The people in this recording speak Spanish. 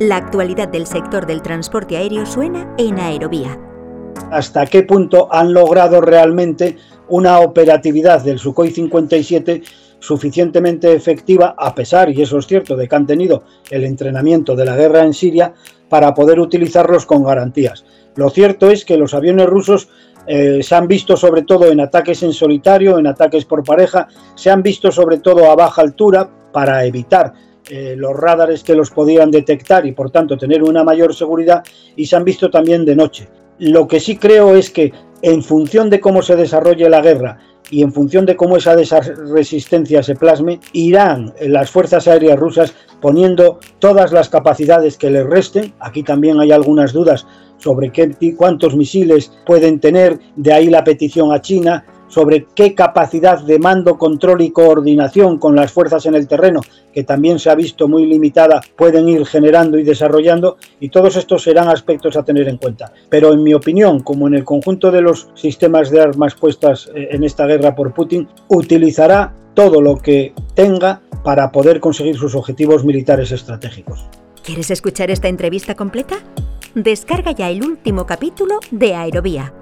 La actualidad del sector del transporte aéreo suena en Aerovía. ¿Hasta qué punto han logrado realmente una operatividad del Sukhoi 57 suficientemente efectiva, a pesar, y eso es cierto, de que han tenido el entrenamiento de la guerra en Siria, para poder utilizarlos con garantías? Lo cierto es que los aviones rusos eh, se han visto sobre todo en ataques en solitario, en ataques por pareja, se han visto sobre todo a baja altura para evitar eh, los radares que los podían detectar y por tanto tener una mayor seguridad y se han visto también de noche. Lo que sí creo es que en función de cómo se desarrolle la guerra y en función de cómo esa resistencia se plasme, irán las fuerzas aéreas rusas poniendo todas las capacidades que les resten. Aquí también hay algunas dudas sobre qué, cuántos misiles pueden tener, de ahí la petición a China, sobre qué capacidad de mando, control y coordinación con las fuerzas en el terreno, que también se ha visto muy limitada, pueden ir generando y desarrollando, y todos estos serán aspectos a tener en cuenta. Pero en mi opinión, como en el conjunto de los sistemas de armas puestas eh, en esta guerra por Putin, utilizará todo lo que tenga para poder conseguir sus objetivos militares estratégicos. ¿Quieres escuchar esta entrevista completa? Descarga ya el último capítulo de Aerovía